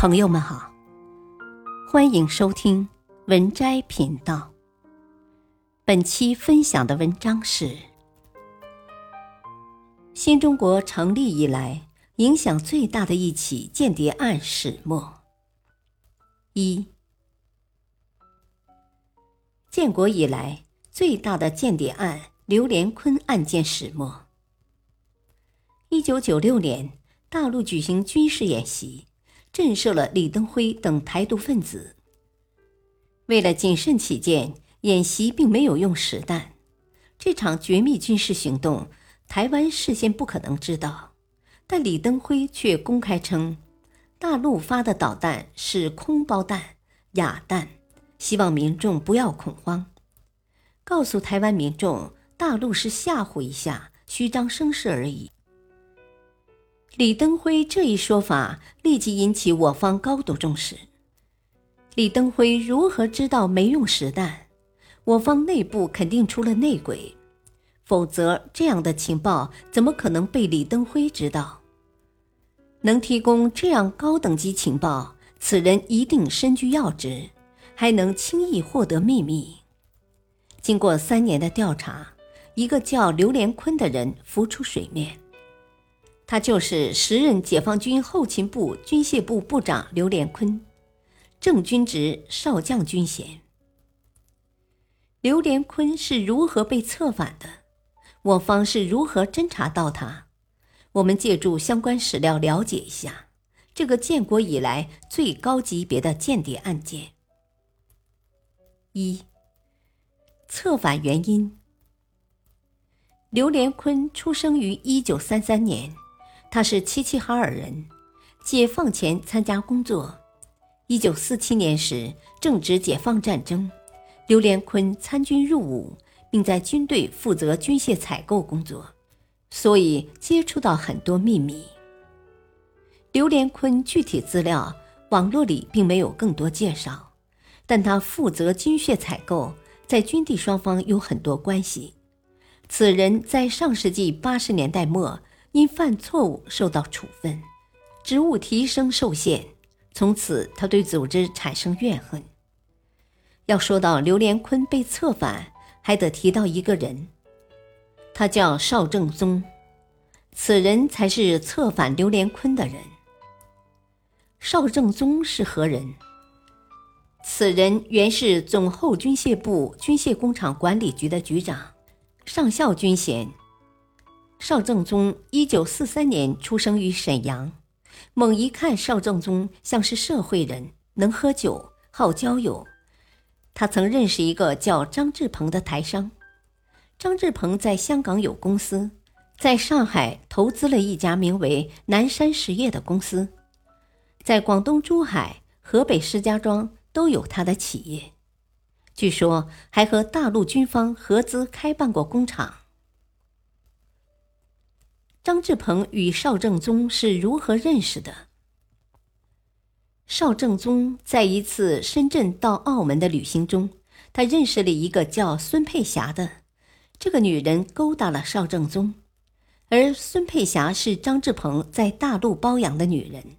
朋友们好，欢迎收听文摘频道。本期分享的文章是：新中国成立以来影响最大的一起间谍案始末。一，建国以来最大的间谍案——刘连坤案件始末。一九九六年，大陆举行军事演习。震慑了李登辉等台独分子。为了谨慎起见，演习并没有用实弹。这场绝密军事行动，台湾事先不可能知道，但李登辉却公开称，大陆发的导弹是空包弹、哑弹，希望民众不要恐慌，告诉台湾民众，大陆是吓唬一下，虚张声势而已。李登辉这一说法立即引起我方高度重视。李登辉如何知道没用实弹？我方内部肯定出了内鬼，否则这样的情报怎么可能被李登辉知道？能提供这样高等级情报，此人一定身居要职，还能轻易获得秘密。经过三年的调查，一个叫刘连坤的人浮出水面。他就是时任解放军后勤部军械部部长刘连坤，正军职，少将军衔。刘连坤是如何被策反的？我方是如何侦查到他？我们借助相关史料了解一下这个建国以来最高级别的间谍案件。一、策反原因。刘连坤出生于一九三三年。他是齐齐哈尔人，解放前参加工作。一九四七年时正值解放战争，刘连坤参军入伍，并在军队负责军械采购工作，所以接触到很多秘密。刘连坤具体资料网络里并没有更多介绍，但他负责军械采购，在军地双方有很多关系。此人在上世纪八十年代末。因犯错误受到处分，职务提升受限，从此他对组织产生怨恨。要说到刘连坤被策反，还得提到一个人，他叫邵正宗，此人才是策反刘连坤的人。邵正宗是何人？此人原是总后军械部军械工厂管理局的局长，上校军衔。邵正宗一九四三年出生于沈阳。猛一看，邵正宗像是社会人，能喝酒，好交友。他曾认识一个叫张志鹏的台商。张志鹏在香港有公司，在上海投资了一家名为南山实业的公司，在广东珠海、河北石家庄都有他的企业。据说还和大陆军方合资开办过工厂。张志鹏与邵正宗是如何认识的？邵正宗在一次深圳到澳门的旅行中，他认识了一个叫孙佩霞的，这个女人勾搭了邵正宗，而孙佩霞是张志鹏在大陆包养的女人，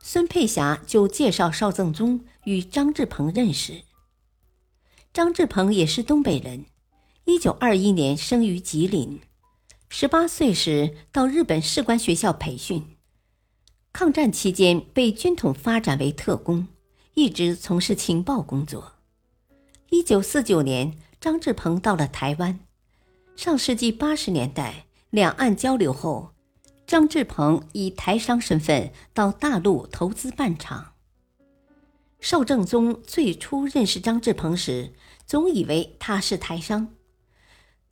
孙佩霞就介绍邵正宗与张志鹏认识。张志鹏也是东北人，一九二一年生于吉林。十八岁时到日本士官学校培训，抗战期间被军统发展为特工，一直从事情报工作。一九四九年，张志鹏到了台湾。上世纪八十年代，两岸交流后，张志鹏以台商身份到大陆投资办厂。邵正宗最初认识张志鹏时，总以为他是台商。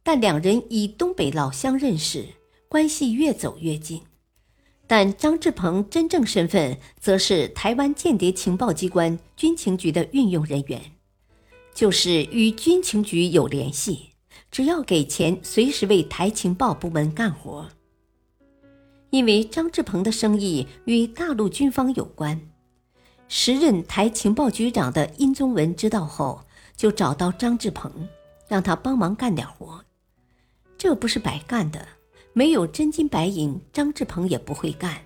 但两人以东北老乡认识，关系越走越近。但张志鹏真正身份则是台湾间谍情报机关军情局的运用人员，就是与军情局有联系，只要给钱，随时为台情报部门干活。因为张志鹏的生意与大陆军方有关，时任台情报局长的殷宗文知道后，就找到张志鹏，让他帮忙干点活。这不是白干的，没有真金白银，张志鹏也不会干。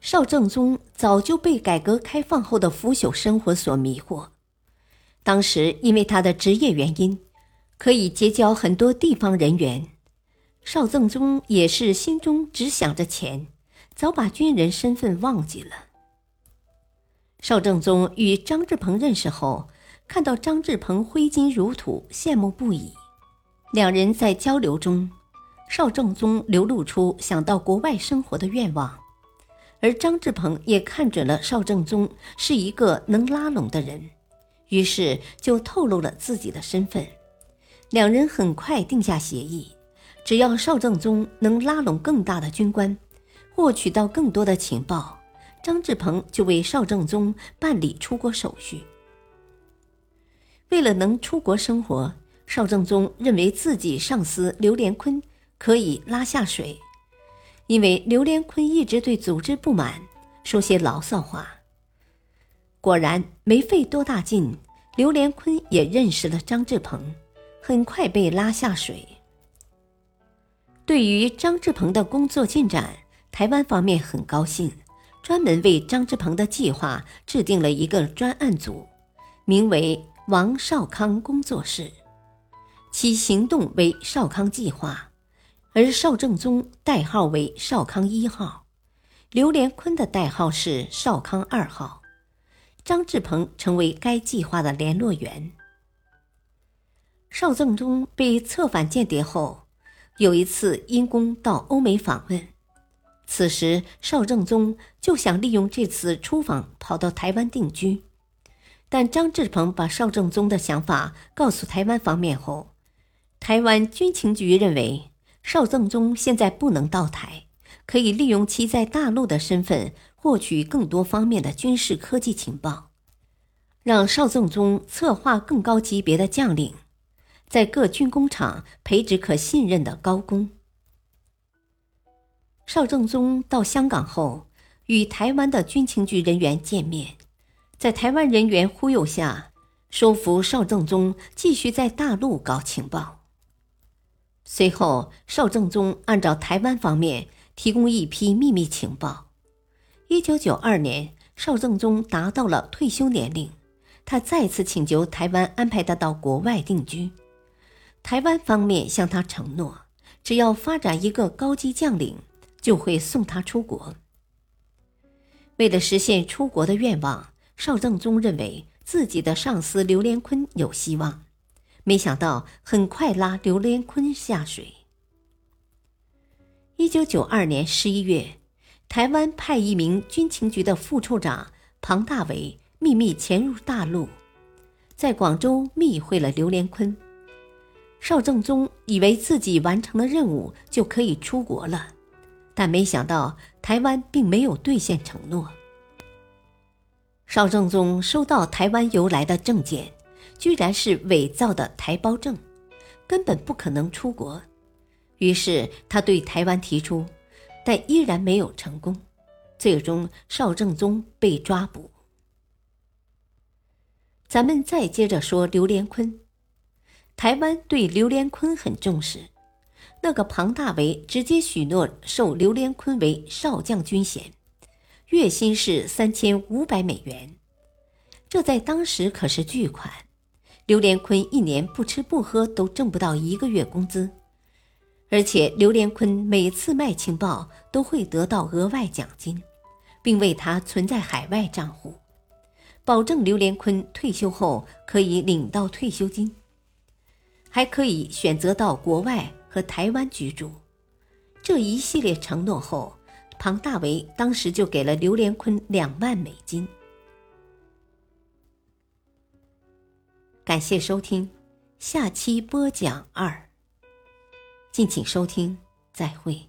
邵正宗早就被改革开放后的腐朽生活所迷惑。当时因为他的职业原因，可以结交很多地方人员。邵正宗也是心中只想着钱，早把军人身份忘记了。邵正宗与张志鹏认识后，看到张志鹏挥金如土，羡慕不已。两人在交流中，邵正宗流露出想到国外生活的愿望。而张志鹏也看准了邵正宗是一个能拉拢的人，于是就透露了自己的身份。两人很快定下协议，只要邵正宗能拉拢更大的军官，获取到更多的情报，张志鹏就为邵正宗办理出国手续。为了能出国生活，邵正宗认为自己上司刘连坤可以拉下水。因为刘连坤一直对组织不满，说些牢骚话。果然没费多大劲，刘连坤也认识了张志鹏，很快被拉下水。对于张志鹏的工作进展，台湾方面很高兴，专门为张志鹏的计划制定了一个专案组，名为“王少康工作室”，其行动为“少康计划”。而邵正宗代号为少康一号，刘连坤的代号是少康二号，张志鹏成为该计划的联络员。邵正宗被策反间谍后，有一次因公到欧美访问，此时邵正宗就想利用这次出访跑到台湾定居，但张志鹏把邵正宗的想法告诉台湾方面后，台湾军情局认为。邵正宗现在不能到台，可以利用其在大陆的身份获取更多方面的军事科技情报，让邵正宗策划更高级别的将领，在各军工厂培植可信任的高工。邵正宗到香港后，与台湾的军情局人员见面，在台湾人员忽悠下，说服邵正宗继续在大陆搞情报。随后，邵正宗按照台湾方面提供一批秘密情报。一九九二年，邵正宗达到了退休年龄，他再次请求台湾安排他到国外定居。台湾方面向他承诺，只要发展一个高级将领，就会送他出国。为了实现出国的愿望，邵正宗认为自己的上司刘连坤有希望。没想到，很快拉刘连坤下水。一九九二年十一月，台湾派一名军情局的副处长庞大伟秘密潜入大陆，在广州密会了刘连坤。邵正宗以为自己完成了任务就可以出国了，但没想到台湾并没有兑现承诺。邵正宗收到台湾邮来的证件。居然是伪造的台胞证，根本不可能出国。于是他对台湾提出，但依然没有成功。最终，邵正宗被抓捕。咱们再接着说刘连坤，台湾对刘连坤很重视。那个庞大为直接许诺授刘连坤为少将军衔，月薪是三千五百美元，这在当时可是巨款。刘连坤一年不吃不喝都挣不到一个月工资，而且刘连坤每次卖情报都会得到额外奖金，并为他存在海外账户，保证刘连坤退休后可以领到退休金，还可以选择到国外和台湾居住。这一系列承诺后，庞大为当时就给了刘连坤两万美金。感谢收听，下期播讲二。敬请收听，再会。